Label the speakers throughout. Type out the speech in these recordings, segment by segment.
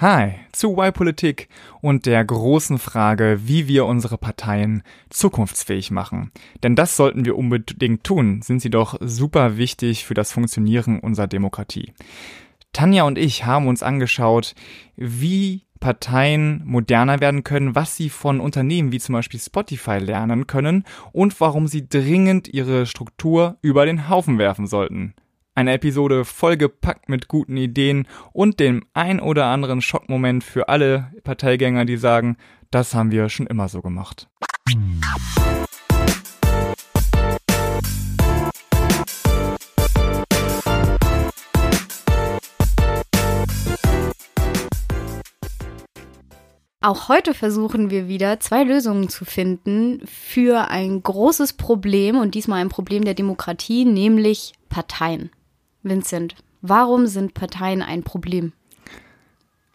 Speaker 1: Hi zu Y-Politik und der großen Frage, wie wir unsere Parteien zukunftsfähig machen. Denn das sollten wir unbedingt tun, sind sie doch super wichtig für das Funktionieren unserer Demokratie. Tanja und ich haben uns angeschaut, wie Parteien moderner werden können, was sie von Unternehmen wie zum Beispiel Spotify lernen können und warum sie dringend ihre Struktur über den Haufen werfen sollten. Eine Episode vollgepackt mit guten Ideen und dem ein oder anderen Schockmoment für alle Parteigänger, die sagen, das haben wir schon immer so gemacht.
Speaker 2: Auch heute versuchen wir wieder zwei Lösungen zu finden für ein großes Problem und diesmal ein Problem der Demokratie, nämlich Parteien. Vincent, warum sind Parteien ein Problem?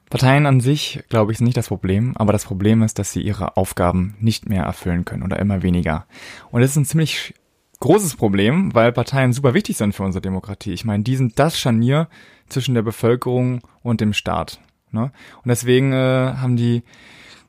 Speaker 1: Parteien an sich, glaube ich, sind nicht das Problem, aber das Problem ist, dass sie ihre Aufgaben nicht mehr erfüllen können oder immer weniger. Und das ist ein ziemlich großes Problem, weil Parteien super wichtig sind für unsere Demokratie. Ich meine, die sind das Scharnier zwischen der Bevölkerung und dem Staat. Ne? Und deswegen äh, haben die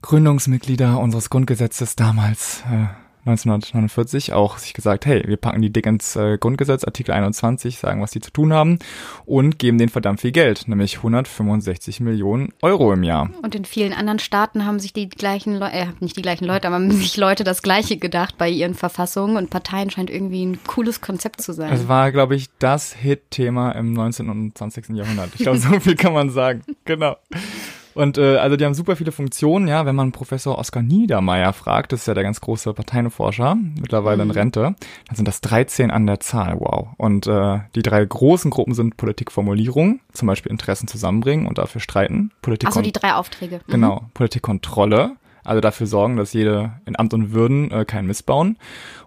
Speaker 1: Gründungsmitglieder unseres Grundgesetzes damals äh, 1949 auch sich gesagt, hey, wir packen die dick ins äh, Grundgesetz, Artikel 21, sagen, was die zu tun haben und geben denen verdammt viel Geld, nämlich 165 Millionen Euro im Jahr.
Speaker 2: Und in vielen anderen Staaten haben sich die gleichen Leute, äh, nicht die gleichen Leute, aber haben sich Leute das Gleiche gedacht bei ihren Verfassungen und Parteien scheint irgendwie ein cooles Konzept zu sein.
Speaker 1: Es war, glaube ich, das Hit-Thema im 19. und 20. Jahrhundert. Ich glaube, so viel kann man sagen. Genau. Und äh, also die haben super viele Funktionen, ja. Wenn man Professor Oskar Niedermeyer fragt, das ist ja der ganz große Parteienforscher, mittlerweile in mhm. Rente, dann sind das 13 an der Zahl, wow. Und äh, die drei großen Gruppen sind Politikformulierung, zum Beispiel Interessen zusammenbringen und dafür streiten.
Speaker 2: Politik also die drei Aufträge.
Speaker 1: Mhm. Genau, Politikkontrolle, also dafür sorgen, dass jede in Amt und Würden äh, keinen missbauen.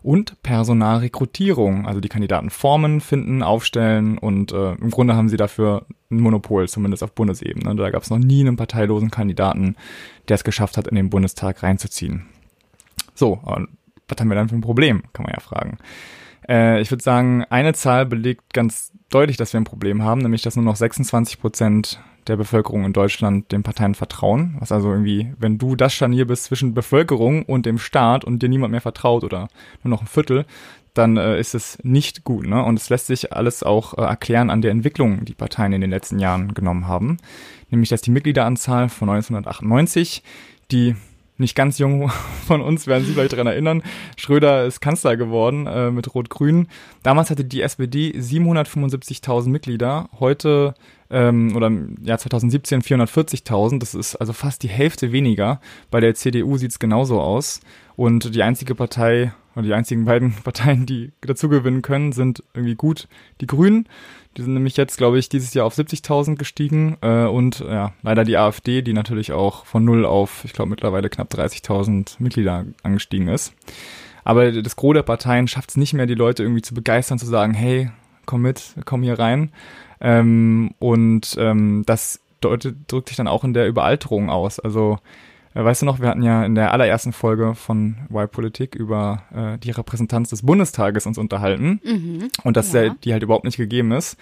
Speaker 1: Und Personalrekrutierung, also die Kandidaten formen, finden, aufstellen und äh, im Grunde haben sie dafür ein Monopol, zumindest auf Bundesebene. Da gab es noch nie einen parteilosen Kandidaten, der es geschafft hat, in den Bundestag reinzuziehen. So, was haben wir dann für ein Problem, kann man ja fragen. Äh, ich würde sagen, eine Zahl belegt ganz deutlich, dass wir ein Problem haben, nämlich dass nur noch 26 Prozent der Bevölkerung in Deutschland den Parteien vertrauen. Was also irgendwie, wenn du das Scharnier bist zwischen Bevölkerung und dem Staat und dir niemand mehr vertraut oder nur noch ein Viertel, dann äh, ist es nicht gut. Ne? Und es lässt sich alles auch äh, erklären an der Entwicklung, die Parteien in den letzten Jahren genommen haben. Nämlich, dass die Mitgliederanzahl von 1998, die nicht ganz jung von uns werden sich vielleicht daran erinnern. Schröder ist Kanzler geworden äh, mit Rot-Grün. Damals hatte die SPD 775.000 Mitglieder. Heute ähm, oder im Jahr 2017 440.000. Das ist also fast die Hälfte weniger. Bei der CDU sieht's genauso aus. Und die einzige Partei oder die einzigen beiden Parteien, die dazu gewinnen können, sind irgendwie gut die Grünen. Die sind nämlich jetzt, glaube ich, dieses Jahr auf 70.000 gestiegen. Äh, und ja, leider die AfD, die natürlich auch von null auf, ich glaube, mittlerweile knapp 30.000 Mitglieder angestiegen ist. Aber das Gros der Parteien schafft es nicht mehr, die Leute irgendwie zu begeistern, zu sagen, hey, komm mit, komm hier rein. Ähm, und ähm, das deutet, drückt sich dann auch in der Überalterung aus. Also weißt du noch, wir hatten ja in der allerersten Folge von Y-Politik über äh, die Repräsentanz des Bundestages uns unterhalten mhm, und dass ja. die halt überhaupt nicht gegeben ist.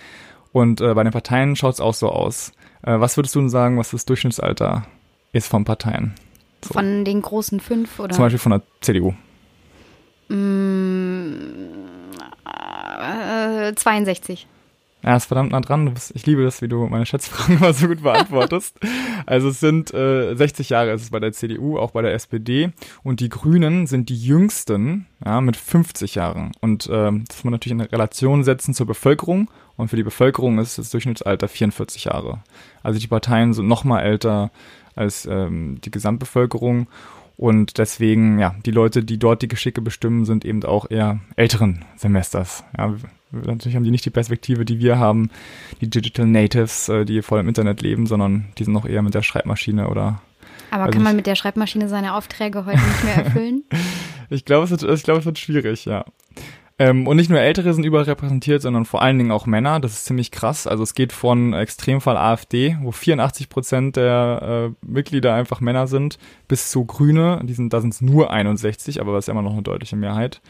Speaker 1: Und äh, bei den Parteien schaut es auch so aus. Äh, was würdest du denn sagen, was das Durchschnittsalter ist von Parteien?
Speaker 2: So. Von den großen fünf oder?
Speaker 1: Zum Beispiel von der CDU.
Speaker 2: Mm, äh, 62.
Speaker 1: Ja, ist verdammt nah dran. Bist, ich liebe das, wie du meine Schätzfragen immer so gut beantwortest. also es sind äh, 60 Jahre ist es bei der CDU, auch bei der SPD. Und die Grünen sind die jüngsten, ja, mit 50 Jahren. Und ähm, das muss man natürlich in Relation setzen zur Bevölkerung. Und für die Bevölkerung ist das Durchschnittsalter 44 Jahre. Also die Parteien sind noch mal älter als ähm, die Gesamtbevölkerung. Und deswegen, ja, die Leute, die dort die Geschicke bestimmen, sind eben auch eher älteren Semesters. Ja, natürlich haben die nicht die Perspektive, die wir haben, die Digital Natives, äh, die voll im Internet leben, sondern die sind noch eher mit der Schreibmaschine oder.
Speaker 2: Aber kann man mit der Schreibmaschine seine Aufträge heute nicht mehr erfüllen?
Speaker 1: ich glaube, es, wird, ich glaube, es wird schwierig, ja. Ähm, und nicht nur Ältere sind überrepräsentiert, sondern vor allen Dingen auch Männer. Das ist ziemlich krass. Also es geht von Extremfall AfD, wo 84 Prozent der äh, Mitglieder einfach Männer sind, bis zu Grüne. Die sind, da sind es nur 61, aber das ist immer noch eine deutliche Mehrheit.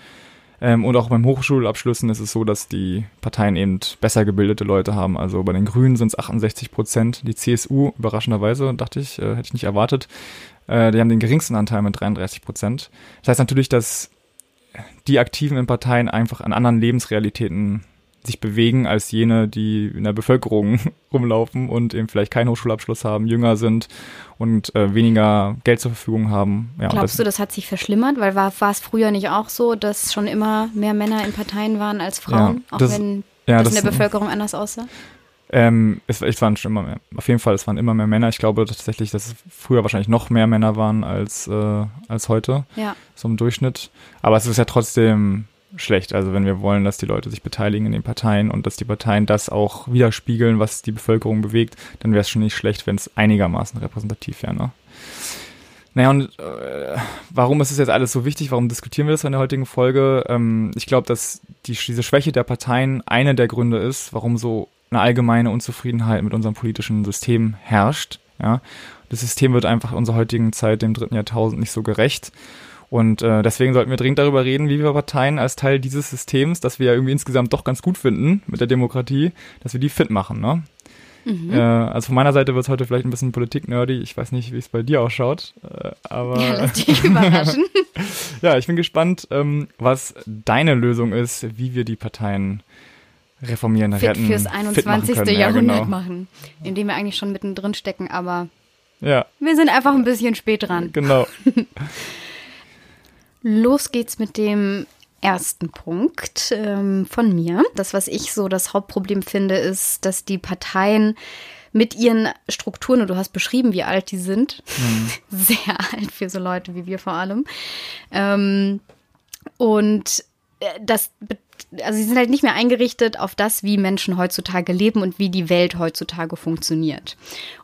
Speaker 1: Ähm, und auch beim Hochschulabschlüssen ist es so, dass die Parteien eben besser gebildete Leute haben. Also bei den Grünen sind es 68 Prozent. Die CSU, überraschenderweise, dachte ich, äh, hätte ich nicht erwartet, äh, die haben den geringsten Anteil mit 33 Prozent. Das heißt natürlich, dass die Aktiven in Parteien einfach an anderen Lebensrealitäten sich bewegen als jene, die in der Bevölkerung rumlaufen und eben vielleicht keinen Hochschulabschluss haben, jünger sind und äh, weniger Geld zur Verfügung haben.
Speaker 2: Ja, Glaubst das, du, das hat sich verschlimmert? Weil war, war es früher nicht auch so, dass schon immer mehr Männer in Parteien waren als Frauen, ja, auch das, wenn ja, das, das in der Bevölkerung anders aussah?
Speaker 1: Ähm, es, es waren schon immer mehr. Auf jeden Fall, es waren immer mehr Männer. Ich glaube tatsächlich, dass es früher wahrscheinlich noch mehr Männer waren als, äh, als heute.
Speaker 2: Ja.
Speaker 1: So im Durchschnitt. Aber es ist ja trotzdem schlecht. Also wenn wir wollen, dass die Leute sich beteiligen in den Parteien und dass die Parteien das auch widerspiegeln, was die Bevölkerung bewegt, dann wäre es schon nicht schlecht, wenn es einigermaßen repräsentativ wäre. Ne? Naja, und äh, warum ist es jetzt alles so wichtig? Warum diskutieren wir das in der heutigen Folge? Ähm, ich glaube, dass die, diese Schwäche der Parteien eine der Gründe ist, warum so eine allgemeine Unzufriedenheit mit unserem politischen System herrscht. Ja? Das System wird einfach unserer heutigen Zeit, dem dritten Jahrtausend, nicht so gerecht. Und äh, deswegen sollten wir dringend darüber reden, wie wir Parteien als Teil dieses Systems, das wir ja irgendwie insgesamt doch ganz gut finden mit der Demokratie, dass wir die fit machen. Ne? Mhm. Äh, also von meiner Seite wird es heute vielleicht ein bisschen Politik-nerdy. Ich weiß nicht, wie es bei dir ausschaut. Äh, aber
Speaker 2: ja, lass dich überraschen.
Speaker 1: ja, ich bin gespannt, ähm, was deine Lösung ist, wie wir die Parteien reformieren,
Speaker 2: fit retten, fürs 21. Fit Jahrhundert ja, genau. machen, indem wir eigentlich schon mittendrin stecken, aber
Speaker 1: ja.
Speaker 2: wir sind einfach ein bisschen spät dran.
Speaker 1: Genau.
Speaker 2: Los geht's mit dem ersten Punkt ähm, von mir. Das, was ich so das Hauptproblem finde, ist, dass die Parteien mit ihren Strukturen, und du hast beschrieben, wie alt die sind, mhm. sehr alt für so Leute wie wir vor allem, ähm, und äh, das also sie sind halt nicht mehr eingerichtet auf das, wie Menschen heutzutage leben und wie die Welt heutzutage funktioniert.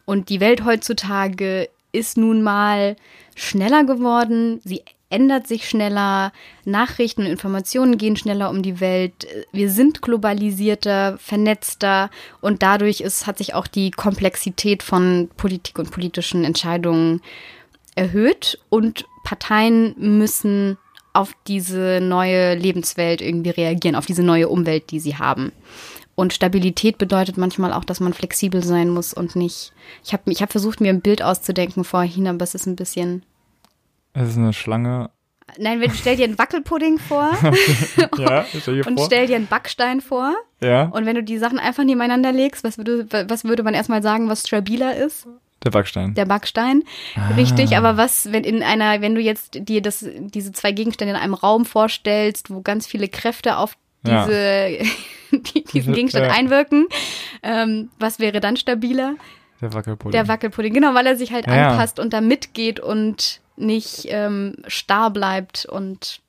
Speaker 2: Und die Welt heutzutage ist nun mal schneller geworden, sie ändert sich schneller, Nachrichten und Informationen gehen schneller um die Welt, wir sind globalisierter, vernetzter und dadurch ist, hat sich auch die Komplexität von Politik und politischen Entscheidungen erhöht und Parteien müssen auf diese neue Lebenswelt irgendwie reagieren, auf diese neue Umwelt, die sie haben. Und Stabilität bedeutet manchmal auch, dass man flexibel sein muss und nicht. Ich habe ich hab versucht, mir ein Bild auszudenken vorhin, aber es ist ein bisschen.
Speaker 1: Es ist eine Schlange.
Speaker 2: Nein, wenn, stell dir einen Wackelpudding vor
Speaker 1: ja, stell
Speaker 2: und
Speaker 1: vor.
Speaker 2: stell dir einen Backstein vor.
Speaker 1: Ja.
Speaker 2: Und wenn du die Sachen einfach nebeneinander legst, was würde, was würde man erstmal sagen, was stabiler ist?
Speaker 1: Der Backstein.
Speaker 2: Der Backstein, ah. richtig. Aber was, wenn in einer, wenn du jetzt dir das, diese zwei Gegenstände in einem Raum vorstellst, wo ganz viele Kräfte auf diese, ja. die, diesen Gegenstand ja. einwirken, ähm, was wäre dann stabiler?
Speaker 1: Der Wackelpudding.
Speaker 2: Der Wackelpudding, genau, weil er sich halt ja. anpasst und da mitgeht und nicht ähm, starr bleibt und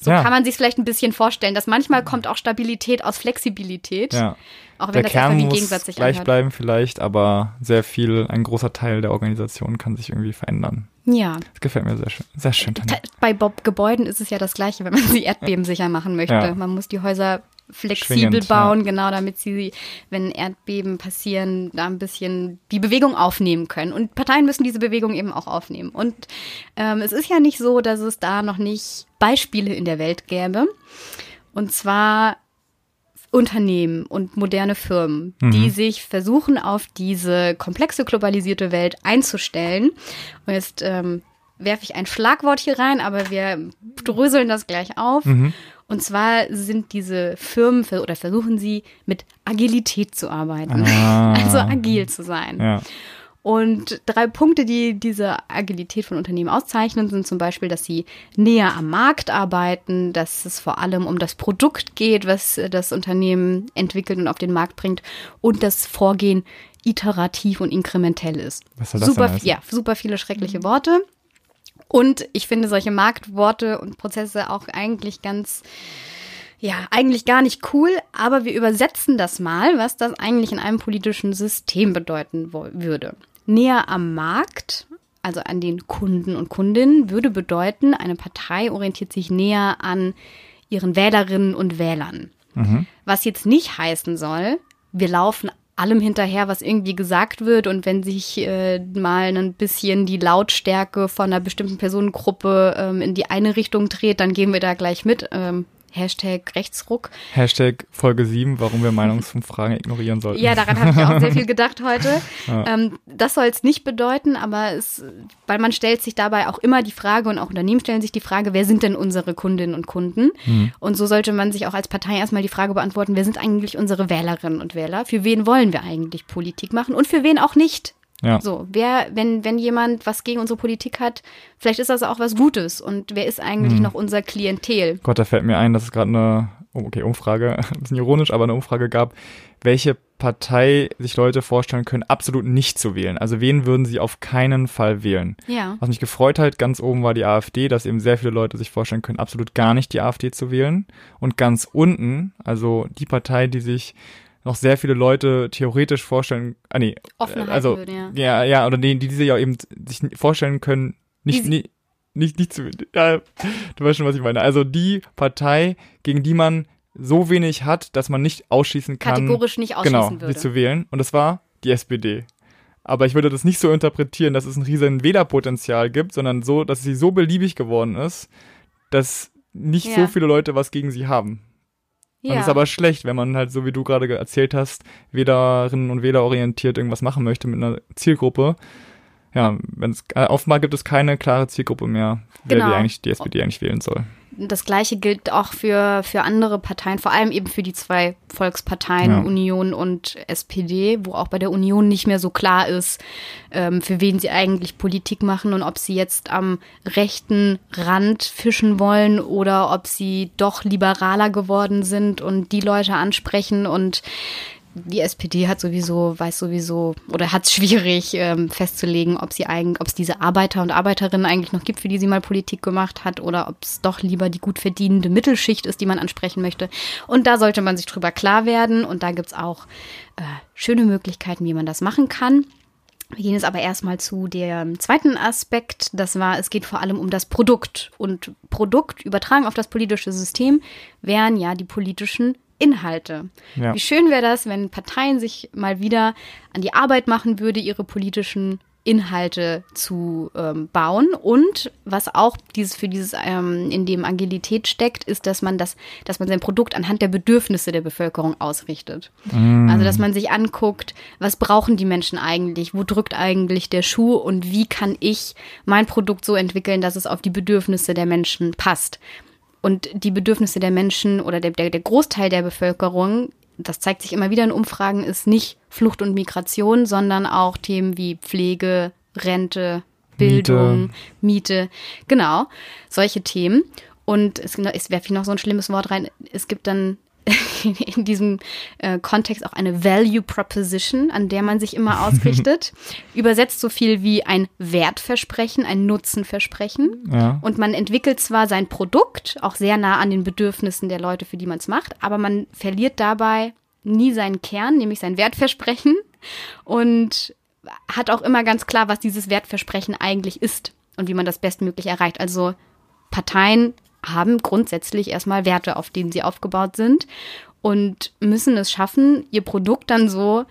Speaker 2: so ja. kann man sich vielleicht ein bisschen vorstellen, dass manchmal kommt auch Stabilität aus Flexibilität.
Speaker 1: Ja.
Speaker 2: Auch wenn
Speaker 1: der
Speaker 2: das
Speaker 1: Kern
Speaker 2: wie
Speaker 1: muss
Speaker 2: gegensätzlich
Speaker 1: gleich
Speaker 2: anhört.
Speaker 1: bleiben vielleicht, aber sehr viel, ein großer Teil der Organisation kann sich irgendwie verändern.
Speaker 2: Ja.
Speaker 1: Das gefällt mir sehr schön. Sehr schön. Tanja.
Speaker 2: Bei Bob Gebäuden ist es ja das Gleiche, wenn man sie erdbebensicher machen möchte. Ja. Man muss die Häuser flexibel Schwingend, bauen, ja. genau, damit sie, wenn Erdbeben passieren, da ein bisschen die Bewegung aufnehmen können. Und Parteien müssen diese Bewegung eben auch aufnehmen. Und ähm, es ist ja nicht so, dass es da noch nicht Beispiele in der Welt gäbe. Und zwar Unternehmen und moderne Firmen, mhm. die sich versuchen, auf diese komplexe globalisierte Welt einzustellen. Und jetzt ähm, werfe ich ein Schlagwort hier rein, aber wir dröseln das gleich auf. Mhm. Und zwar sind diese Firmen oder versuchen sie mit Agilität zu arbeiten, ah. also agil zu sein.
Speaker 1: Ja.
Speaker 2: Und drei Punkte, die diese Agilität von Unternehmen auszeichnen, sind zum Beispiel, dass sie näher am Markt arbeiten, dass es vor allem um das Produkt geht, was das Unternehmen entwickelt und auf den Markt bringt und das Vorgehen iterativ und inkrementell ist.
Speaker 1: Was soll das
Speaker 2: super,
Speaker 1: denn heißen?
Speaker 2: ja, super viele schreckliche Worte. Und ich finde solche Marktworte und Prozesse auch eigentlich ganz ja, eigentlich gar nicht cool, aber wir übersetzen das mal, was das eigentlich in einem politischen System bedeuten würde. Näher am Markt, also an den Kunden und Kundinnen, würde bedeuten, eine Partei orientiert sich näher an ihren Wählerinnen und Wählern. Mhm. Was jetzt nicht heißen soll, wir laufen allem hinterher, was irgendwie gesagt wird. Und wenn sich äh, mal ein bisschen die Lautstärke von einer bestimmten Personengruppe ähm, in die eine Richtung dreht, dann gehen wir da gleich mit. Ähm, Hashtag Rechtsruck.
Speaker 1: Hashtag Folge 7, warum wir Meinungsumfragen ignorieren sollten.
Speaker 2: Ja, daran habe ich auch sehr viel gedacht heute. Ja. Ähm, das soll es nicht bedeuten, aber es, weil man stellt sich dabei auch immer die Frage und auch Unternehmen stellen sich die Frage, wer sind denn unsere Kundinnen und Kunden? Mhm. Und so sollte man sich auch als Partei erstmal die Frage beantworten, wer sind eigentlich unsere Wählerinnen und Wähler? Für wen wollen wir eigentlich Politik machen und für wen auch nicht? Ja. So, wer, wenn, wenn jemand was gegen unsere Politik hat, vielleicht ist das auch was Gutes. Und wer ist eigentlich hm. noch unser Klientel?
Speaker 1: Gott, da fällt mir ein, dass es gerade eine, oh, okay, Umfrage, ein bisschen ironisch, aber eine Umfrage gab, welche Partei sich Leute vorstellen können, absolut nicht zu wählen. Also wen würden sie auf keinen Fall wählen?
Speaker 2: Ja.
Speaker 1: Was mich gefreut hat, ganz oben war die AfD, dass eben sehr viele Leute sich vorstellen können, absolut gar nicht die AfD zu wählen. Und ganz unten, also die Partei, die sich noch sehr viele Leute theoretisch vorstellen, ah nee,
Speaker 2: Offen
Speaker 1: also
Speaker 2: würde, ja.
Speaker 1: ja, ja, oder die, die diese ja eben sich vorstellen können, nicht, nicht, nicht, nicht zu, ja, du weißt schon, was ich meine. Also die Partei, gegen die man so wenig hat, dass man nicht ausschließen kann,
Speaker 2: kategorisch nicht ausschließen
Speaker 1: genau,
Speaker 2: würde.
Speaker 1: sie zu wählen. Und das war die SPD. Aber ich würde das nicht so interpretieren, dass es ein riesen Wählerpotenzial gibt, sondern so, dass sie so beliebig geworden ist, dass nicht ja. so viele Leute was gegen sie haben. Ja. Das ist aber schlecht, wenn man halt, so wie du gerade erzählt hast, Wählerinnen und Wähler orientiert irgendwas machen möchte mit einer Zielgruppe. Ja, wenn es äh, offenbar gibt es keine klare Zielgruppe mehr, wer
Speaker 2: genau.
Speaker 1: die eigentlich die SPD eigentlich wählen soll
Speaker 2: das Gleiche gilt auch für, für andere Parteien, vor allem eben für die zwei Volksparteien, ja. Union und SPD, wo auch bei der Union nicht mehr so klar ist, ähm, für wen sie eigentlich Politik machen und ob sie jetzt am rechten Rand fischen wollen oder ob sie doch liberaler geworden sind und die Leute ansprechen und die SPD hat sowieso, weiß sowieso oder hat es schwierig ähm, festzulegen, ob sie eigentlich, ob es diese Arbeiter und Arbeiterinnen eigentlich noch gibt, für die sie mal Politik gemacht hat, oder ob es doch lieber die gut verdienende Mittelschicht ist, die man ansprechen möchte. Und da sollte man sich drüber klar werden. Und da gibt es auch äh, schöne Möglichkeiten, wie man das machen kann. Wir gehen jetzt aber erstmal zu dem zweiten Aspekt. Das war, es geht vor allem um das Produkt. Und Produkt übertragen auf das politische System wären ja die politischen Inhalte. Ja. Wie schön wäre das, wenn Parteien sich mal wieder an die Arbeit machen würde, ihre politischen Inhalte zu ähm, bauen und was auch dieses für dieses ähm, in dem Agilität steckt, ist, dass man das, dass man sein Produkt anhand der Bedürfnisse der Bevölkerung ausrichtet. Mm. Also dass man sich anguckt, was brauchen die Menschen eigentlich, wo drückt eigentlich der Schuh und wie kann ich mein Produkt so entwickeln, dass es auf die Bedürfnisse der Menschen passt. Und die Bedürfnisse der Menschen oder der, der, der Großteil der Bevölkerung, das zeigt sich immer wieder in Umfragen, ist nicht Flucht und Migration, sondern auch Themen wie Pflege, Rente, Bildung, Miete, Miete genau, solche Themen. Und es, es werfe ich noch so ein schlimmes Wort rein. Es gibt dann in diesem äh, Kontext auch eine Value Proposition, an der man sich immer ausrichtet. Übersetzt so viel wie ein Wertversprechen, ein Nutzenversprechen. Ja. Und man entwickelt zwar sein Produkt auch sehr nah an den Bedürfnissen der Leute, für die man es macht, aber man verliert dabei nie seinen Kern, nämlich sein Wertversprechen. Und hat auch immer ganz klar, was dieses Wertversprechen eigentlich ist und wie man das bestmöglich erreicht. Also Parteien haben grundsätzlich erstmal Werte, auf denen sie aufgebaut sind und müssen es schaffen, ihr Produkt dann so,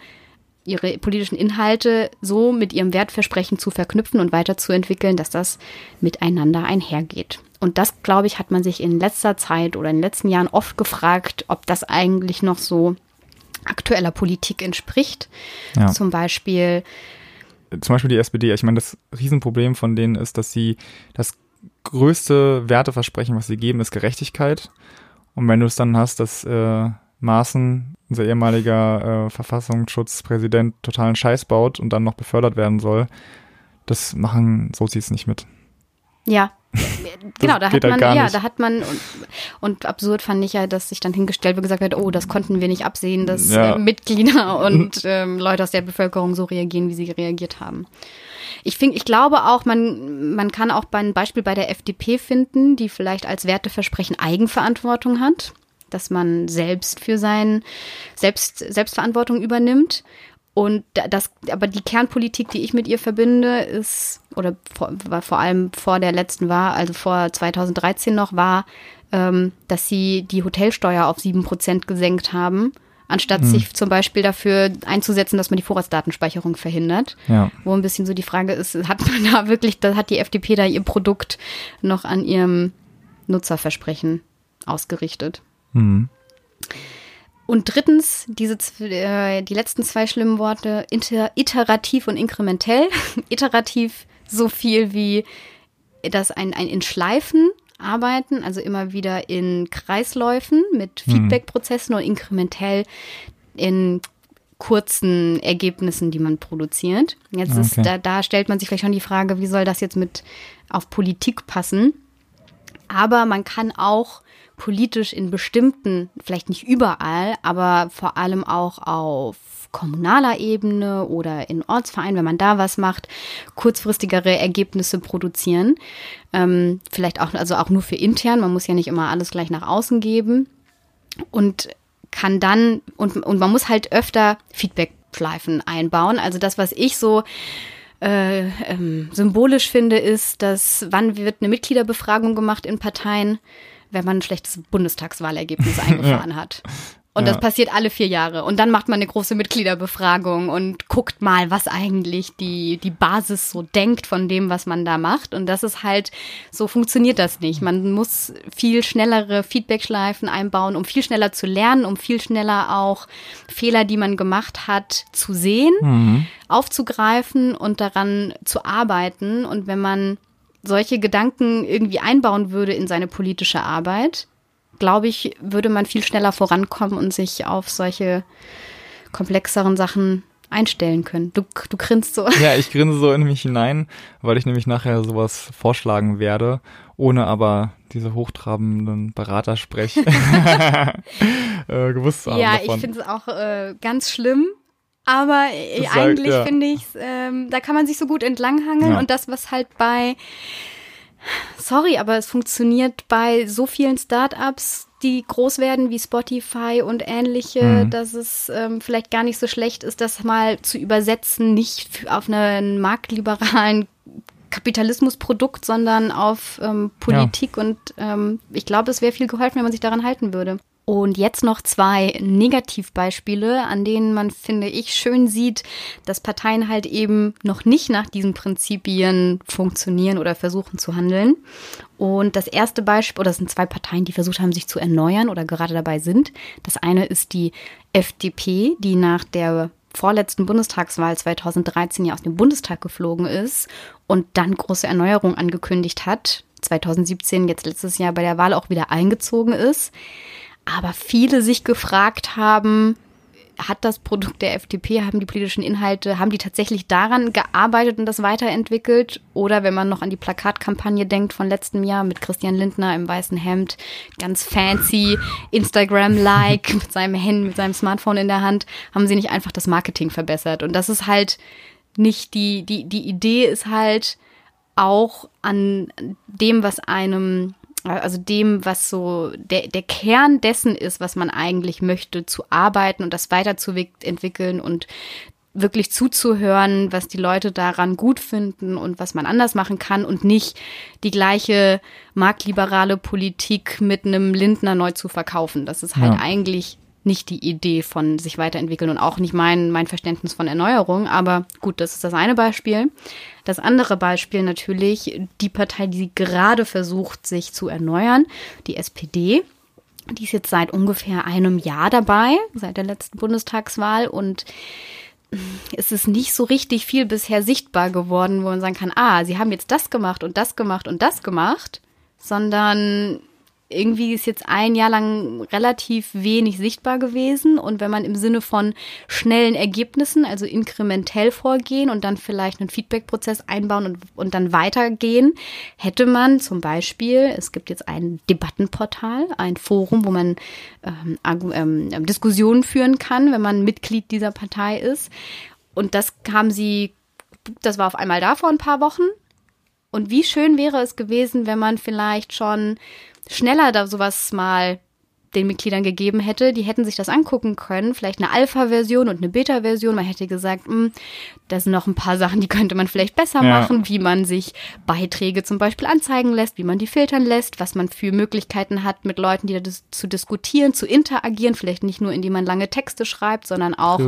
Speaker 2: ihre politischen Inhalte so mit ihrem Wertversprechen zu verknüpfen und weiterzuentwickeln, dass das miteinander einhergeht. Und das, glaube ich, hat man sich in letzter Zeit oder in den letzten Jahren oft gefragt, ob das eigentlich noch so aktueller Politik entspricht. Ja. Zum Beispiel.
Speaker 1: Zum Beispiel die SPD. Ich meine, das Riesenproblem von denen ist, dass sie das größte Werteversprechen, was sie geben, ist Gerechtigkeit. Und wenn du es dann hast, dass äh, Maaßen, unser ehemaliger äh, Verfassungsschutzpräsident, totalen Scheiß baut und dann noch befördert werden soll, das machen Sozis nicht mit.
Speaker 2: Ja, genau, da hat halt man, ja, da hat man, und, und, absurd fand ich ja, dass sich dann hingestellt wird, gesagt wird, oh, das konnten wir nicht absehen, dass ja. äh, Mitglieder und ähm, Leute aus der Bevölkerung so reagieren, wie sie reagiert haben. Ich finde, ich glaube auch, man, man kann auch ein Beispiel bei der FDP finden, die vielleicht als Werteversprechen Eigenverantwortung hat, dass man selbst für sein Selbst, Selbstverantwortung übernimmt. Und das, aber die Kernpolitik, die ich mit ihr verbinde, ist, oder vor, war vor allem vor der letzten Wahl, also vor 2013 noch, war, ähm, dass sie die Hotelsteuer auf sieben Prozent gesenkt haben anstatt hm. sich zum Beispiel dafür einzusetzen, dass man die Vorratsdatenspeicherung verhindert. Ja. Wo ein bisschen so die Frage ist, hat man da wirklich, da hat die FDP da ihr Produkt noch an ihrem Nutzerversprechen ausgerichtet.
Speaker 1: Mhm.
Speaker 2: Und drittens, diese, äh, die letzten zwei schlimmen Worte, inter, iterativ und inkrementell. iterativ so viel wie das ein, ein in Schleifen arbeiten, also immer wieder in Kreisläufen mit
Speaker 1: Mhm.
Speaker 2: Feedback-Prozessen und inkrementell in kurzen Ergebnissen, die man produziert. Jetzt ist
Speaker 1: Okay.
Speaker 2: da, da stellt man sich vielleicht schon die Frage, wie soll das jetzt mit auf Politik passen? Aber man kann auch politisch in bestimmten, vielleicht nicht überall, aber vor allem auch auf kommunaler Ebene oder in Ortsvereinen, wenn man da was macht, kurzfristigere Ergebnisse produzieren. Ähm, vielleicht auch, also auch nur für intern. Man muss ja nicht immer alles gleich nach außen geben und kann dann, und, und man muss halt öfter Feedback-Schleifen einbauen. Also das, was ich so äh, ähm, symbolisch finde, ist, dass wann wird eine Mitgliederbefragung gemacht in Parteien, wenn man ein schlechtes Bundestagswahlergebnis eingefahren hat. Und
Speaker 1: Ja.
Speaker 2: das passiert alle vier Jahre. Und dann macht man eine große Mitgliederbefragung und guckt mal, was eigentlich die, die Basis so denkt von dem, was man da macht. Und das ist halt, so funktioniert das nicht. Man muss viel schnellere Feedbackschleifen einbauen, um viel schneller zu lernen, um viel schneller auch Fehler, die man gemacht hat, zu sehen, aufzugreifen und daran zu arbeiten. Und wenn man solche Gedanken irgendwie einbauen würde in seine politische Arbeit, glaube ich, würde man viel schneller vorankommen und sich auf solche komplexeren Sachen einstellen können. Du, du grinst so.
Speaker 1: Ja, ich grinse so in mich hinein, weil ich nämlich nachher sowas vorschlagen werde, ohne aber diese hochtrabenden Beratersprech äh, gewusst zu haben
Speaker 2: Ja,
Speaker 1: davon.
Speaker 2: ich finde es auch äh, ganz schlimm. Aber äh, eigentlich
Speaker 1: ja.
Speaker 2: finde ich, ähm, da kann man sich so gut entlanghangeln.
Speaker 1: Ja.
Speaker 2: Und das, was halt bei, sorry, aber es funktioniert bei so vielen Startups, die groß werden wie Spotify und ähnliche,
Speaker 1: Mhm.
Speaker 2: dass es ähm, vielleicht gar nicht so schlecht ist, das mal zu übersetzen, nicht auf einen marktliberalen Kapitalismusprodukt, sondern auf ähm, Politik. Und ähm, ich glaube, es wäre viel geholfen, wenn man sich daran halten würde. Und jetzt noch zwei Negativbeispiele, an denen man, finde ich, schön sieht, dass Parteien halt eben noch nicht nach diesen Prinzipien funktionieren oder versuchen zu handeln. Und das erste Beispiel, oder das sind zwei Parteien, die versucht haben, sich zu erneuern oder gerade dabei sind. Das eine ist die FDP, die nach der vorletzten Bundestagswahl 2013 ja aus dem Bundestag geflogen ist und dann große Erneuerung angekündigt hat. 2017, jetzt letztes Jahr bei der Wahl auch wieder eingezogen ist. Aber viele sich gefragt haben, hat das Produkt der FDP, haben die politischen Inhalte, haben die tatsächlich daran gearbeitet und das weiterentwickelt? Oder wenn man noch an die Plakatkampagne denkt von letztem Jahr mit Christian Lindner im weißen Hemd, ganz fancy, Instagram-like, mit seinem Handy, mit seinem Smartphone in der Hand, haben sie nicht einfach das Marketing verbessert. Und das ist halt nicht die, die, die Idee ist halt auch an dem, was einem also dem, was so der, der Kern dessen ist, was man eigentlich möchte, zu arbeiten und das weiterzuentwickeln und wirklich zuzuhören, was die Leute daran gut finden und was man anders machen kann und nicht die gleiche marktliberale Politik mit einem Lindner neu zu verkaufen. Das ist halt
Speaker 1: Ja.
Speaker 2: eigentlich nicht die Idee von sich weiterentwickeln und auch nicht mein, mein Verständnis von Erneuerung. Aber gut, das ist das eine Beispiel. Das andere Beispiel natürlich die Partei, die gerade versucht, sich zu erneuern, die SPD. Die ist jetzt seit ungefähr einem Jahr dabei, seit der letzten Bundestagswahl und es ist nicht so richtig viel bisher sichtbar geworden, wo man sagen kann, ah, sie haben jetzt das gemacht und das gemacht und das gemacht, sondern irgendwie ist jetzt ein Jahr lang relativ wenig sichtbar gewesen. Und wenn man im Sinne von schnellen Ergebnissen, also inkrementell vorgehen und dann vielleicht einen Feedback-Prozess einbauen und, und dann weitergehen, hätte man zum Beispiel, es gibt jetzt ein Debattenportal, ein Forum, wo man ähm, Argu- ähm, Diskussionen führen kann, wenn man Mitglied dieser Partei ist. Und das haben sie, das war auf einmal da vor ein paar Wochen. Und wie schön wäre es gewesen, wenn man vielleicht schon schneller da sowas mal den Mitgliedern gegeben hätte, die hätten sich das angucken können, vielleicht eine Alpha-Version und eine Beta-Version. Man hätte gesagt, hm, da sind noch ein paar Sachen, die könnte man vielleicht besser
Speaker 1: Ja.
Speaker 2: machen, wie man sich Beiträge zum Beispiel anzeigen lässt, wie man die filtern lässt, was man für Möglichkeiten hat, mit Leuten, die da zu diskutieren, zu interagieren, vielleicht nicht nur, indem man lange Texte schreibt, sondern auch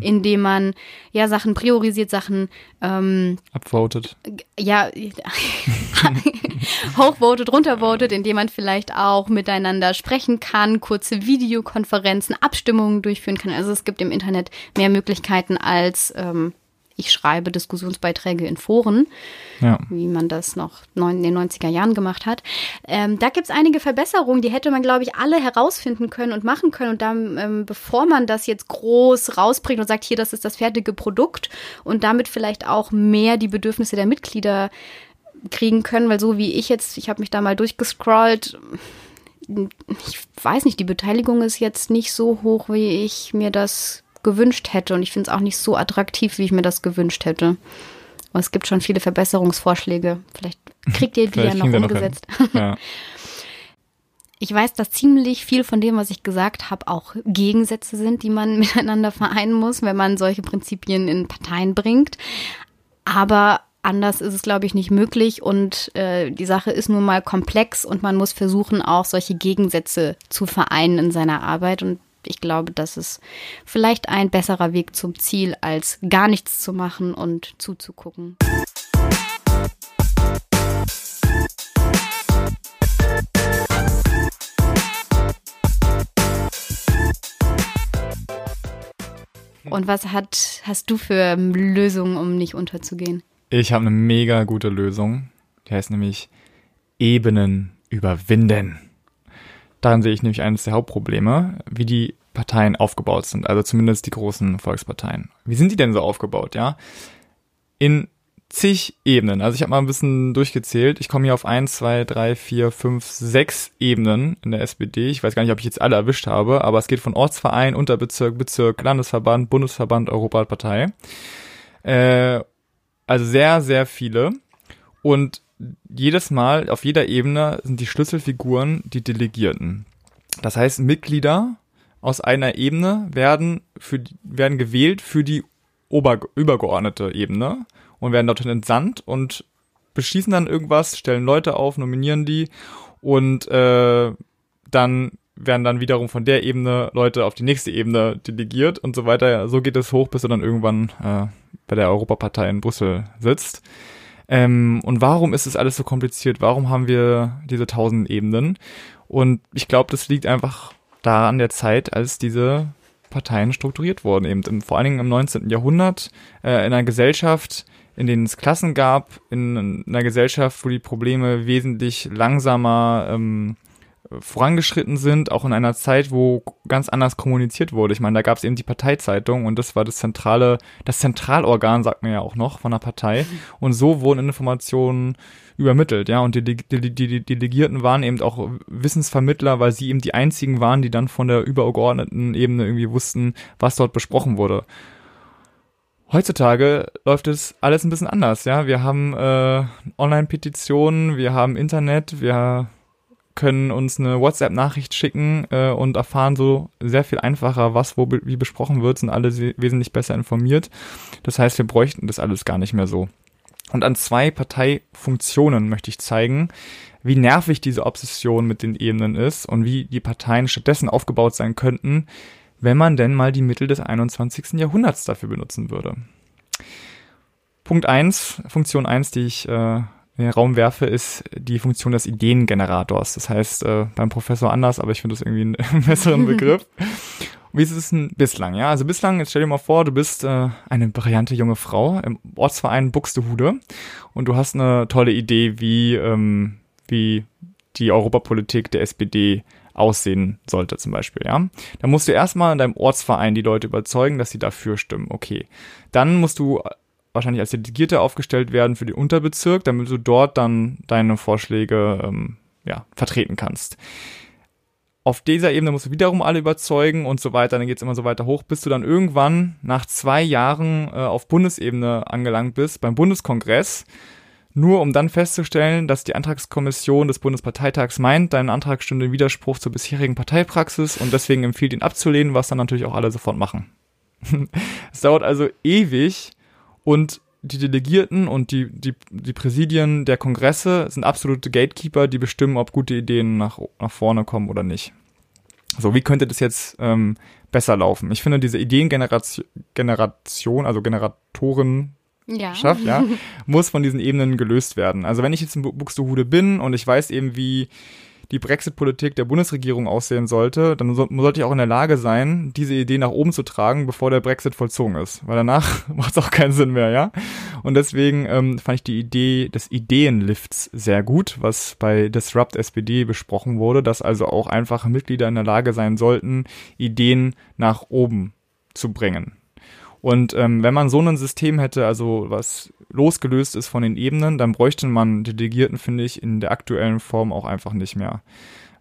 Speaker 2: indem man ja Sachen priorisiert, Sachen ähm,
Speaker 1: upvoted.
Speaker 2: ja, hochvotet, runtervotet, indem man vielleicht auch miteinander sprechen kann, kurze Videokonferenzen, Abstimmungen durchführen kann. Also es gibt im Internet mehr Möglichkeiten als ähm, ich schreibe Diskussionsbeiträge in Foren, ja. wie man das noch in den 90er Jahren gemacht hat. Ähm, da gibt es einige Verbesserungen, die hätte man, glaube ich, alle herausfinden können und machen können. Und dann, ähm, bevor man das jetzt groß rausbringt und sagt, hier, das ist das fertige Produkt und damit vielleicht auch mehr die Bedürfnisse der Mitglieder kriegen können, weil so wie ich jetzt, ich habe mich da mal durchgescrollt, ich weiß nicht, die Beteiligung ist jetzt nicht so hoch, wie ich mir das gewünscht hätte. Und ich finde es auch nicht so attraktiv, wie ich mir das gewünscht hätte. Aber es gibt schon viele Verbesserungsvorschläge. Vielleicht kriegt ihr die ja noch umgesetzt. Noch ja. Ich weiß, dass ziemlich viel von dem, was ich gesagt habe, auch Gegensätze sind, die man miteinander vereinen muss, wenn man solche Prinzipien in Parteien bringt. Aber anders ist es, glaube ich, nicht möglich. Und äh, die Sache ist nun mal komplex und man muss versuchen, auch solche Gegensätze zu vereinen in seiner Arbeit. Und ich glaube, das ist vielleicht ein besserer Weg zum Ziel, als gar nichts zu machen und zuzugucken. Und was hat, hast du für Lösungen, um nicht unterzugehen?
Speaker 1: Ich habe eine mega gute Lösung. Die heißt nämlich Ebenen überwinden. Daran sehe ich nämlich eines der Hauptprobleme, wie die Parteien aufgebaut sind, also zumindest die großen Volksparteien. Wie sind die denn so aufgebaut, ja? In zig Ebenen. Also ich habe mal ein bisschen durchgezählt. Ich komme hier auf eins, zwei, drei, vier, fünf, sechs Ebenen in der SPD. Ich weiß gar nicht, ob ich jetzt alle erwischt habe, aber es geht von Ortsverein, Unterbezirk, Bezirk, Landesverband, Bundesverband, Europapartei. Äh, also sehr, sehr viele. Und jedes Mal auf jeder Ebene sind die Schlüsselfiguren die Delegierten. Das heißt, Mitglieder aus einer Ebene werden, für, werden gewählt für die ober, übergeordnete Ebene und werden dorthin entsandt und beschließen dann irgendwas, stellen Leute auf, nominieren die und äh, dann werden dann wiederum von der Ebene Leute auf die nächste Ebene delegiert und so weiter. So geht es hoch, bis er dann irgendwann äh, bei der Europapartei in Brüssel sitzt. Ähm, und warum ist es alles so kompliziert? Warum haben wir diese tausend Ebenen? Und ich glaube, das liegt einfach daran der Zeit, als diese Parteien strukturiert wurden, eben im, vor allen Dingen im 19. Jahrhundert, äh, in einer Gesellschaft, in denen es Klassen gab, in einer Gesellschaft, wo die Probleme wesentlich langsamer ähm, vorangeschritten sind, auch in einer Zeit, wo ganz anders kommuniziert wurde. Ich meine, da gab es eben die Parteizeitung und das war das zentrale, das Zentralorgan, sagt man ja auch noch, von der Partei. Und so wurden Informationen übermittelt, ja. Und die, die, die, die Delegierten waren eben auch Wissensvermittler, weil sie eben die einzigen waren, die dann von der übergeordneten Ebene irgendwie wussten, was dort besprochen wurde. Heutzutage läuft es alles ein bisschen anders, ja. Wir haben äh, Online-Petitionen, wir haben Internet, wir können uns eine WhatsApp-Nachricht schicken äh, und erfahren so sehr viel einfacher, was wo wie besprochen wird, sind alle wesentlich besser informiert. Das heißt, wir bräuchten das alles gar nicht mehr so. Und an zwei Parteifunktionen möchte ich zeigen, wie nervig diese Obsession mit den Ebenen ist und wie die Parteien stattdessen aufgebaut sein könnten, wenn man denn mal die Mittel des 21. Jahrhunderts dafür benutzen würde. Punkt eins, Funktion eins, die ich äh, in den Raum werfe, ist die Funktion des Ideengenerators. Das heißt, äh, beim Professor anders, aber ich finde das irgendwie einen besseren Begriff. Wie ist es denn bislang? Ja, also bislang, jetzt stell dir mal vor, du bist äh, eine brillante junge Frau im Ortsverein Buxtehude und du hast eine tolle Idee, wie, ähm, wie die Europapolitik der SPD aussehen sollte zum Beispiel, ja. Da musst du erstmal in deinem Ortsverein die Leute überzeugen, dass sie dafür stimmen, okay. Dann musst du wahrscheinlich als Delegierte aufgestellt werden für den Unterbezirk, damit du dort dann deine Vorschläge ähm, ja, vertreten kannst. Auf dieser Ebene musst du wiederum alle überzeugen und so weiter, dann geht es immer so weiter hoch, bis du dann irgendwann nach zwei Jahren äh, auf Bundesebene angelangt bist, beim Bundeskongress, nur um dann festzustellen, dass die Antragskommission des Bundesparteitags meint, dein Antrag stünde im Widerspruch zur bisherigen Parteipraxis und deswegen empfiehlt ihn abzulehnen, was dann natürlich auch alle sofort machen. es dauert also ewig, und die Delegierten und die, die, die Präsidien der Kongresse sind absolute Gatekeeper, die bestimmen, ob gute Ideen nach, nach vorne kommen oder nicht. So, wie könnte das jetzt ähm, besser laufen? Ich finde diese Ideengeneration, Generation, also Generatoren ja. schafft, ja, muss von diesen Ebenen gelöst werden. Also wenn ich jetzt in Buxtehude bin und ich weiß eben, wie die Brexit-Politik der Bundesregierung aussehen sollte, dann so, sollte ich auch in der Lage sein, diese Idee nach oben zu tragen, bevor der Brexit vollzogen ist. Weil danach macht es auch keinen Sinn mehr, ja. Und deswegen ähm, fand ich die Idee des Ideenlifts sehr gut, was bei Disrupt SPD besprochen wurde, dass also auch einfache Mitglieder in der Lage sein sollten, Ideen nach oben zu bringen. Und ähm, wenn man so ein System hätte, also was losgelöst ist von den Ebenen, dann bräuchte man Delegierten, finde ich, in der aktuellen Form auch einfach nicht mehr.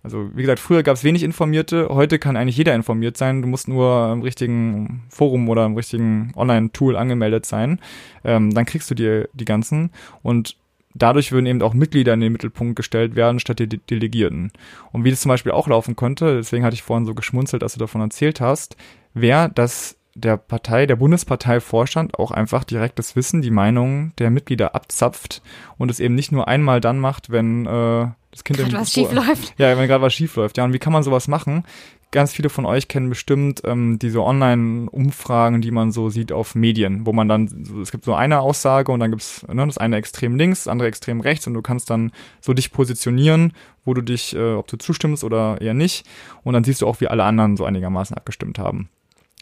Speaker 1: Also wie gesagt, früher gab es wenig Informierte, heute kann eigentlich jeder informiert sein. Du musst nur im richtigen Forum oder im richtigen Online-Tool angemeldet sein. Ähm, dann kriegst du dir die ganzen und dadurch würden eben auch Mitglieder in den Mittelpunkt gestellt werden, statt die Delegierten. Und wie das zum Beispiel auch laufen könnte, deswegen hatte ich vorhin so geschmunzelt, als du davon erzählt hast, wäre, dass der Partei, der Bundesparteivorstand auch einfach direktes Wissen, die Meinung der Mitglieder abzapft und es eben nicht nur einmal dann macht, wenn äh, das Kind
Speaker 2: gerade was schief läuft.
Speaker 1: Ja, wenn gerade was schief läuft. Ja, und wie kann man sowas machen? Ganz viele von euch kennen bestimmt ähm, diese Online-Umfragen, die man so sieht auf Medien, wo man dann, es gibt so eine Aussage und dann gibt's ne, das eine extrem links, das andere extrem rechts und du kannst dann so dich positionieren, wo du dich, äh, ob du zustimmst oder eher nicht. Und dann siehst du auch, wie alle anderen so einigermaßen abgestimmt haben.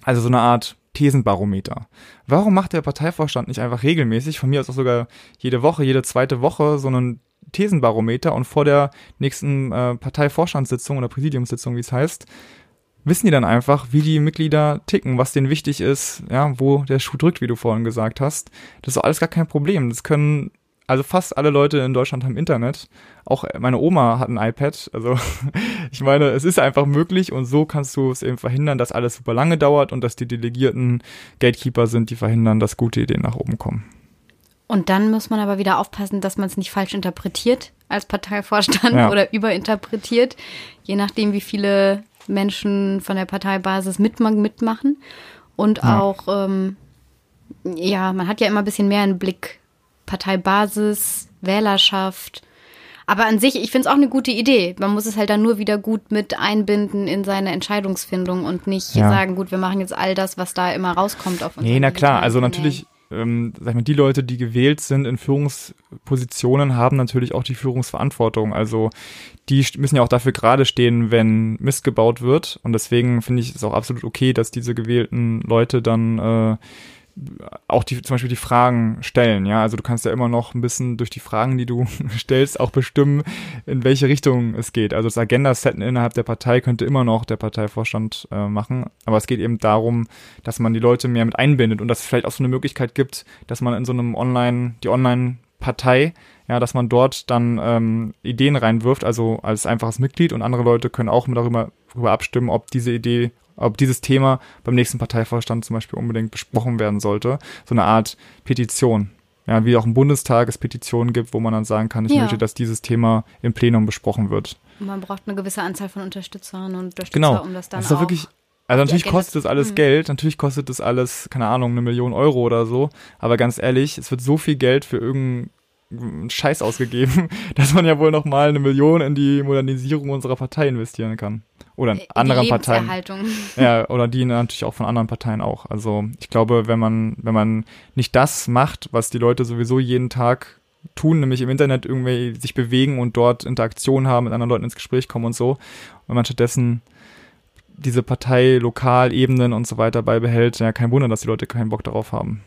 Speaker 1: Also so eine Art Thesenbarometer. Warum macht der Parteivorstand nicht einfach regelmäßig, von mir aus auch sogar jede Woche, jede zweite Woche, so einen Thesenbarometer und vor der nächsten äh, Parteivorstandssitzung oder Präsidiumssitzung, wie es heißt, wissen die dann einfach, wie die Mitglieder ticken, was denen wichtig ist, ja, wo der Schuh drückt, wie du vorhin gesagt hast. Das ist alles gar kein Problem. Das können also fast alle Leute in Deutschland haben Internet. Auch meine Oma hat ein iPad. Also ich meine, es ist einfach möglich und so kannst du es eben verhindern, dass alles super lange dauert und dass die Delegierten Gatekeeper sind, die verhindern, dass gute Ideen nach oben kommen.
Speaker 2: Und dann muss man aber wieder aufpassen, dass man es nicht falsch interpretiert als Parteivorstand ja. oder überinterpretiert, je nachdem, wie viele Menschen von der Parteibasis mitmachen. Und ja. auch, ähm, ja, man hat ja immer ein bisschen mehr einen Blick Parteibasis, Wählerschaft. Aber an sich, ich finde es auch eine gute Idee. Man muss es halt dann nur wieder gut mit einbinden in seine Entscheidungsfindung und nicht ja. sagen, gut, wir machen jetzt all das, was da immer rauskommt auf
Speaker 1: uns. Nee, na klar, also natürlich, ähm, sag ich mal, die Leute, die gewählt sind in Führungspositionen, haben natürlich auch die Führungsverantwortung. Also die müssen ja auch dafür gerade stehen, wenn Mist gebaut wird. Und deswegen finde ich es auch absolut okay, dass diese gewählten Leute dann äh, auch die, zum Beispiel die Fragen stellen, ja. Also du kannst ja immer noch ein bisschen durch die Fragen, die du stellst, auch bestimmen, in welche Richtung es geht. Also das Agenda-Setten innerhalb der Partei könnte immer noch der Parteivorstand äh, machen. Aber es geht eben darum, dass man die Leute mehr mit einbindet und dass es vielleicht auch so eine Möglichkeit gibt, dass man in so einem Online, die Online-Partei, ja, dass man dort dann ähm, Ideen reinwirft, also als einfaches Mitglied und andere Leute können auch darüber, darüber abstimmen, ob diese Idee ob dieses Thema beim nächsten Parteivorstand zum Beispiel unbedingt besprochen werden sollte. So eine Art Petition. Ja, wie auch im Bundestag es Petitionen gibt, wo man dann sagen kann, ich ja. möchte, dass dieses Thema im Plenum besprochen wird.
Speaker 2: Man braucht eine gewisse Anzahl von Unterstützern und Unterstützer,
Speaker 1: genau.
Speaker 2: um das dann
Speaker 1: das ist auch wirklich, also natürlich kostet das alles mhm. Geld, natürlich kostet das alles, keine Ahnung, eine Million Euro oder so, aber ganz ehrlich, es wird so viel Geld für irgendein Scheiß ausgegeben, dass man ja wohl noch mal eine Million in die Modernisierung unserer Partei investieren kann. Oder in anderen Parteien. Ja, oder die natürlich auch von anderen Parteien auch. Also ich glaube, wenn man, wenn man nicht das macht, was die Leute sowieso jeden Tag tun, nämlich im Internet irgendwie sich bewegen und dort Interaktion haben, mit anderen Leuten ins Gespräch kommen und so, wenn man stattdessen diese Partei, Lokalebenen und so weiter beibehält, ja, kein Wunder, dass die Leute keinen Bock darauf haben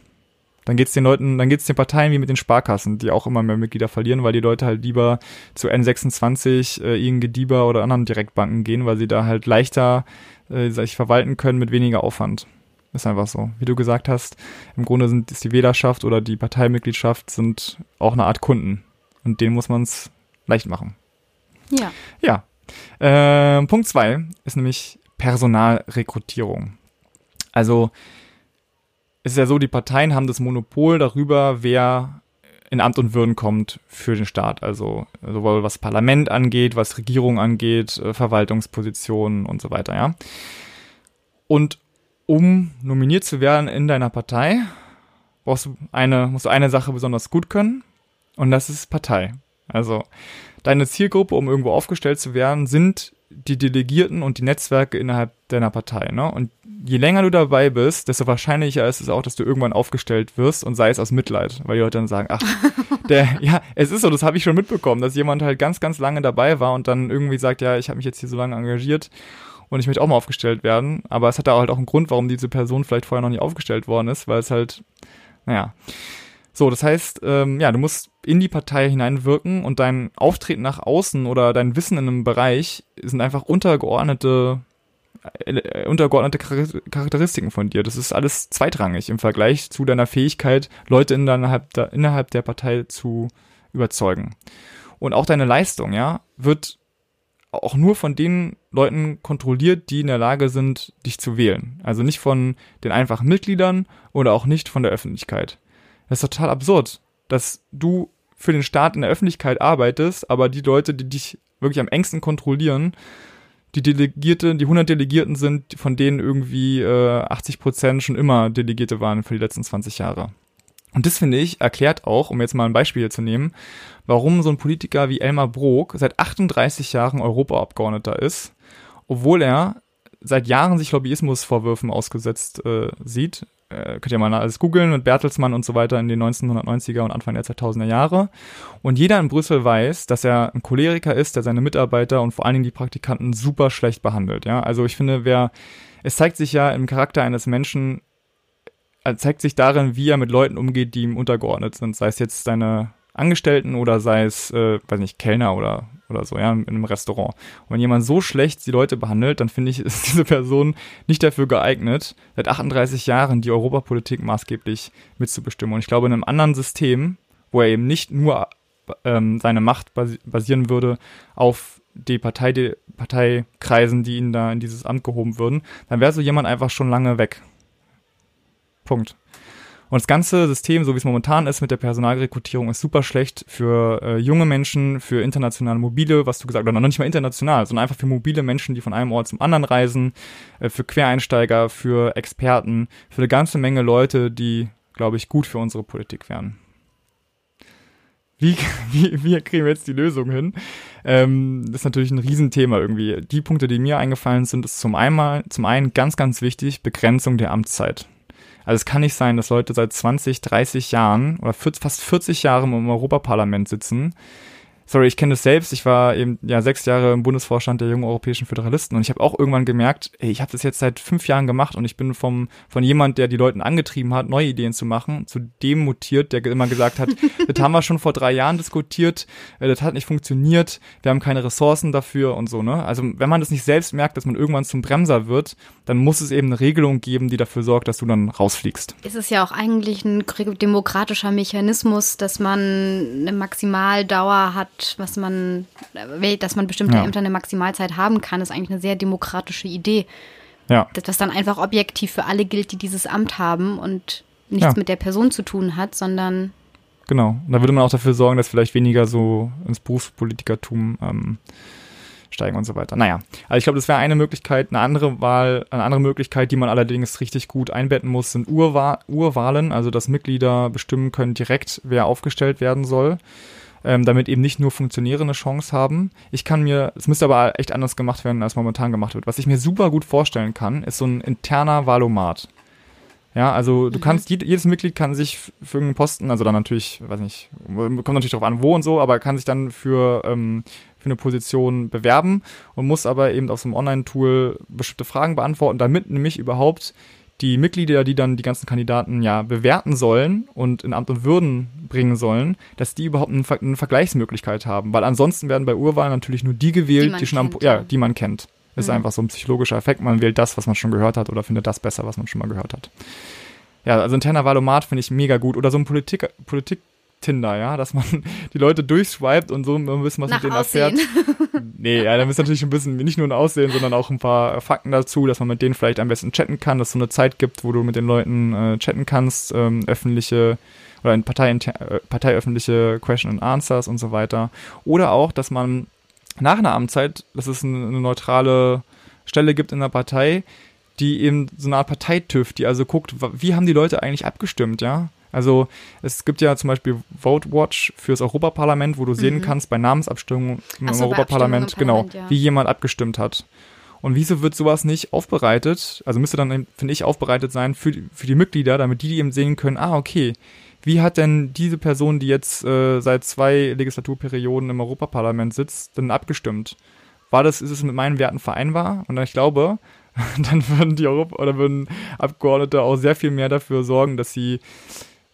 Speaker 1: dann geht's den Leuten, dann geht's den Parteien wie mit den Sparkassen, die auch immer mehr Mitglieder verlieren, weil die Leute halt lieber zu N26, äh, ING DIBA oder anderen Direktbanken gehen, weil sie da halt leichter äh, sich verwalten können mit weniger Aufwand. Ist einfach so. Wie du gesagt hast, im Grunde sind ist die Wählerschaft oder die Parteimitgliedschaft sind auch eine Art Kunden. Und denen muss man es leicht machen.
Speaker 2: Ja.
Speaker 1: Ja. Äh, Punkt zwei ist nämlich Personalrekrutierung. Also es ist ja so, die Parteien haben das Monopol darüber, wer in Amt und Würden kommt für den Staat. Also sowohl was Parlament angeht, was Regierung angeht, äh, Verwaltungspositionen und so weiter, ja. Und um nominiert zu werden in deiner Partei, brauchst du eine, musst du eine Sache besonders gut können und das ist Partei. Also deine Zielgruppe, um irgendwo aufgestellt zu werden, sind die Delegierten und die Netzwerke innerhalb deiner Partei. Ne? Und je länger du dabei bist, desto wahrscheinlicher ist es auch, dass du irgendwann aufgestellt wirst und sei es aus Mitleid, weil die Leute dann sagen, ach, der, ja, es ist so, das habe ich schon mitbekommen, dass jemand halt ganz, ganz lange dabei war und dann irgendwie sagt, ja, ich habe mich jetzt hier so lange engagiert und ich möchte auch mal aufgestellt werden. Aber es hat da halt auch einen Grund, warum diese Person vielleicht vorher noch nicht aufgestellt worden ist, weil es halt, naja. So, das heißt, ähm, ja, du musst in die Partei hineinwirken und dein Auftreten nach außen oder dein Wissen in einem Bereich sind einfach untergeordnete äh, untergeordnete Charakteristiken von dir. Das ist alles zweitrangig im Vergleich zu deiner Fähigkeit, Leute innerhalb der, innerhalb der Partei zu überzeugen. Und auch deine Leistung, ja, wird auch nur von den Leuten kontrolliert, die in der Lage sind, dich zu wählen. Also nicht von den einfachen Mitgliedern oder auch nicht von der Öffentlichkeit. Das ist total absurd, dass du für den Staat in der Öffentlichkeit arbeitest, aber die Leute, die dich wirklich am engsten kontrollieren, die Delegierte, die 100 Delegierten sind, von denen irgendwie äh, 80 Prozent schon immer Delegierte waren für die letzten 20 Jahre. Und das finde ich erklärt auch, um jetzt mal ein Beispiel zu nehmen, warum so ein Politiker wie Elmar Brok seit 38 Jahren Europaabgeordneter ist, obwohl er seit Jahren sich Lobbyismusvorwürfen ausgesetzt äh, sieht äh, könnt ihr mal alles googeln mit Bertelsmann und so weiter in den 1990er und Anfang der 2000er Jahre. Und jeder in Brüssel weiß, dass er ein Choleriker ist, der seine Mitarbeiter und vor allen Dingen die Praktikanten super schlecht behandelt. Ja, also ich finde, wer, es zeigt sich ja im Charakter eines Menschen, er zeigt sich darin, wie er mit Leuten umgeht, die ihm untergeordnet sind, sei es jetzt seine Angestellten oder sei es, äh, weiß nicht, Kellner oder oder so, ja, in einem Restaurant. Und wenn jemand so schlecht die Leute behandelt, dann finde ich, ist diese Person nicht dafür geeignet, seit 38 Jahren die Europapolitik maßgeblich mitzubestimmen. Und ich glaube, in einem anderen System, wo er eben nicht nur ähm, seine Macht basieren würde auf die Partei, die Parteikreisen, die ihn da in dieses Amt gehoben würden, dann wäre so jemand einfach schon lange weg. Punkt. Und das ganze System, so wie es momentan ist mit der Personalrekrutierung, ist super schlecht für äh, junge Menschen, für internationale Mobile, was du gesagt hast, oder noch nicht mal international, sondern einfach für mobile Menschen, die von einem Ort zum anderen reisen, äh, für Quereinsteiger, für Experten, für eine ganze Menge Leute, die, glaube ich, gut für unsere Politik wären. Wie, wie, wie kriegen wir jetzt die Lösung hin? Ähm, das ist natürlich ein Riesenthema irgendwie. Die Punkte, die mir eingefallen sind, ist zum, einmal, zum einen ganz, ganz wichtig, Begrenzung der Amtszeit. Also es kann nicht sein, dass Leute seit 20, 30 Jahren oder fast 40 Jahren im Europaparlament sitzen sorry, ich kenne das selbst. Ich war eben ja sechs Jahre im Bundesvorstand der jungen europäischen Föderalisten und ich habe auch irgendwann gemerkt, ey, ich habe das jetzt seit fünf Jahren gemacht und ich bin vom von jemand, der die Leute angetrieben hat, neue Ideen zu machen, zu dem mutiert, der immer gesagt hat, das haben wir schon vor drei Jahren diskutiert, äh, das hat nicht funktioniert, wir haben keine Ressourcen dafür und so ne. Also wenn man das nicht selbst merkt, dass man irgendwann zum Bremser wird, dann muss es eben eine Regelung geben, die dafür sorgt, dass du dann rausfliegst.
Speaker 2: Es ist ja auch eigentlich ein demokratischer Mechanismus, dass man eine Maximaldauer hat was man, dass man bestimmte ja. Ämter eine Maximalzeit haben kann, ist eigentlich eine sehr demokratische Idee. Ja. Das dann einfach objektiv für alle gilt, die dieses Amt haben und nichts ja. mit der Person zu tun hat, sondern.
Speaker 1: Genau. Und da würde man auch dafür sorgen, dass vielleicht weniger so ins Berufspolitikertum ähm, steigen und so weiter. Naja, also ich glaube, das wäre eine Möglichkeit. Eine andere Wahl, eine andere Möglichkeit, die man allerdings richtig gut einbetten muss, sind Urwahl, Urwahlen, also dass Mitglieder bestimmen können direkt, wer aufgestellt werden soll ähm, damit eben nicht nur Funktionäre eine Chance haben. Ich kann mir, es müsste aber echt anders gemacht werden, als momentan gemacht wird. Was ich mir super gut vorstellen kann, ist so ein interner Valomat. Ja, also du mhm. kannst, jedes Mitglied kann sich für irgendeinen Posten, also dann natürlich, weiß nicht, kommt natürlich darauf an, wo und so, aber kann sich dann für, ähm, für eine Position bewerben und muss aber eben auf so einem Online-Tool bestimmte Fragen beantworten, damit nämlich überhaupt die Mitglieder, die dann die ganzen Kandidaten ja bewerten sollen und in Amt und Würden bringen sollen, dass die überhaupt eine, Ver eine Vergleichsmöglichkeit haben. Weil ansonsten werden bei Urwahlen natürlich nur die gewählt, die, die schon am, ja, die man kennt. Das ist mhm. einfach so ein psychologischer Effekt. Man wählt das, was man schon gehört hat oder findet das besser, was man schon mal gehört hat. Ja, also interner Valomat finde ich mega gut. Oder so ein Politik, Politik Tinder, ja, dass man die Leute durchswiped und so ein bisschen was Nach mit denen Aussehen. erfährt. nee, ja, dann ist natürlich ein bisschen nicht nur ein Aussehen, sondern auch ein paar Fakten dazu, dass man mit denen vielleicht am besten chatten kann, dass es so eine Zeit gibt, wo du mit den Leuten äh, chatten kannst, ähm, öffentliche oder in Partei, äh, parteiöffentliche Question and Answers und so weiter. Oder auch, dass man nach einer Amtszeit, dass es eine, eine neutrale Stelle gibt in der Partei, die eben so eine Art Parteitüv, die also guckt, wie haben die Leute eigentlich abgestimmt, ja? Also es gibt ja zum Beispiel Vote Watch fürs Europaparlament, wo du sehen
Speaker 2: Mhm.
Speaker 1: kannst bei Namensabstimmungen im
Speaker 2: so,
Speaker 1: Europaparlament, genau,
Speaker 2: ja.
Speaker 1: wie jemand abgestimmt hat. Und wieso wird sowas nicht aufbereitet? Also müsste dann, finde ich, aufbereitet sein für, die- für die Mitglieder, damit die, die eben sehen können, ah, okay, wie hat denn diese Person, die jetzt äh, seit zwei Legislaturperioden im Europaparlament sitzt, denn abgestimmt? War das, ist es mit meinen Werten vereinbar? Und ich glaube, dann würden die Europa oder würden Abgeordnete auch sehr viel mehr dafür sorgen, dass sie,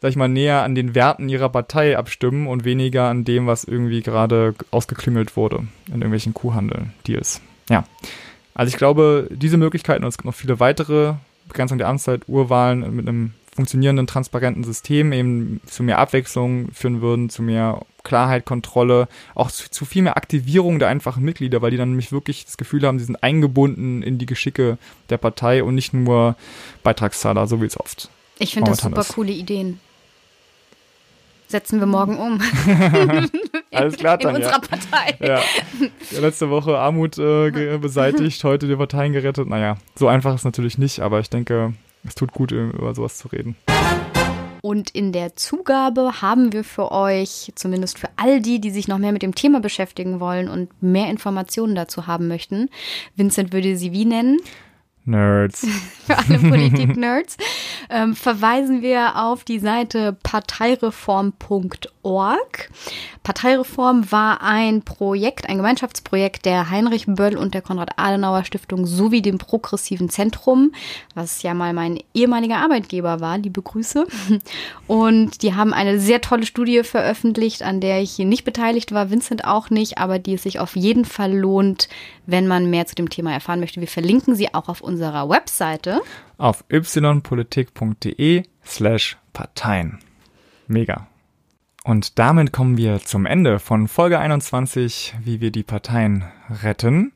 Speaker 1: sag ich mal, näher an den Werten ihrer Partei abstimmen und weniger an dem, was irgendwie gerade ausgeklüngelt wurde in irgendwelchen Kuhhandel-Deals. Ja. Also ich glaube, diese Möglichkeiten und es gibt noch viele weitere Begrenzung der Amtszeit, Urwahlen mit einem funktionierenden, transparenten System eben zu mehr Abwechslung führen würden, zu mehr Klarheit, Kontrolle, auch zu, zu viel mehr Aktivierung der einfachen Mitglieder, weil die dann nämlich wirklich das Gefühl haben, sie sind eingebunden in die Geschicke der Partei und nicht nur Beitragszahler, so wie es oft.
Speaker 2: Ich finde das super
Speaker 1: ist.
Speaker 2: coole Ideen. Setzen wir morgen um.
Speaker 1: Alles klar,
Speaker 2: In
Speaker 1: Tanja.
Speaker 2: unserer Partei.
Speaker 1: Ja. ja. Letzte Woche Armut äh, beseitigt, heute die Parteien gerettet. Naja, so einfach ist natürlich nicht, aber ich denke, es tut gut, über sowas zu reden.
Speaker 2: Und in der Zugabe haben wir für euch, zumindest für all die, die sich noch mehr mit dem Thema beschäftigen wollen und mehr Informationen dazu haben möchten, Vincent würde sie wie nennen?
Speaker 1: Nerds.
Speaker 2: für alle Politik-Nerds, ähm, verweisen wir auf die Seite parteireform.org. Parteireform war ein Projekt, ein Gemeinschaftsprojekt der Heinrich Böll und der Konrad-Adenauer-Stiftung sowie dem Progressiven Zentrum, was ja mal mein ehemaliger Arbeitgeber war. Liebe Grüße. Und die haben eine sehr tolle Studie veröffentlicht, an der ich hier nicht beteiligt war, Vincent auch nicht, aber die es sich auf jeden Fall lohnt, wenn man mehr zu dem Thema erfahren möchte. Wir verlinken sie auch auf unserer Webseite.
Speaker 1: Auf ypolitik.de slash Parteien. Mega. Und damit kommen wir zum Ende von Folge 21, wie wir die Parteien retten.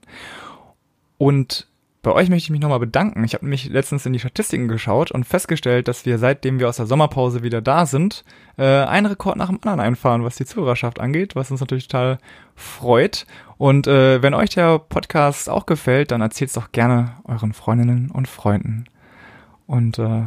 Speaker 1: Und bei euch möchte ich mich nochmal bedanken. Ich habe nämlich letztens in die Statistiken geschaut und festgestellt, dass wir seitdem wir aus der Sommerpause wieder da sind, äh, einen Rekord nach dem anderen einfahren, was die Zuhörerschaft angeht, was uns natürlich total freut. Und äh, wenn euch der Podcast auch gefällt, dann erzählt es doch gerne euren Freundinnen und Freunden. Und äh,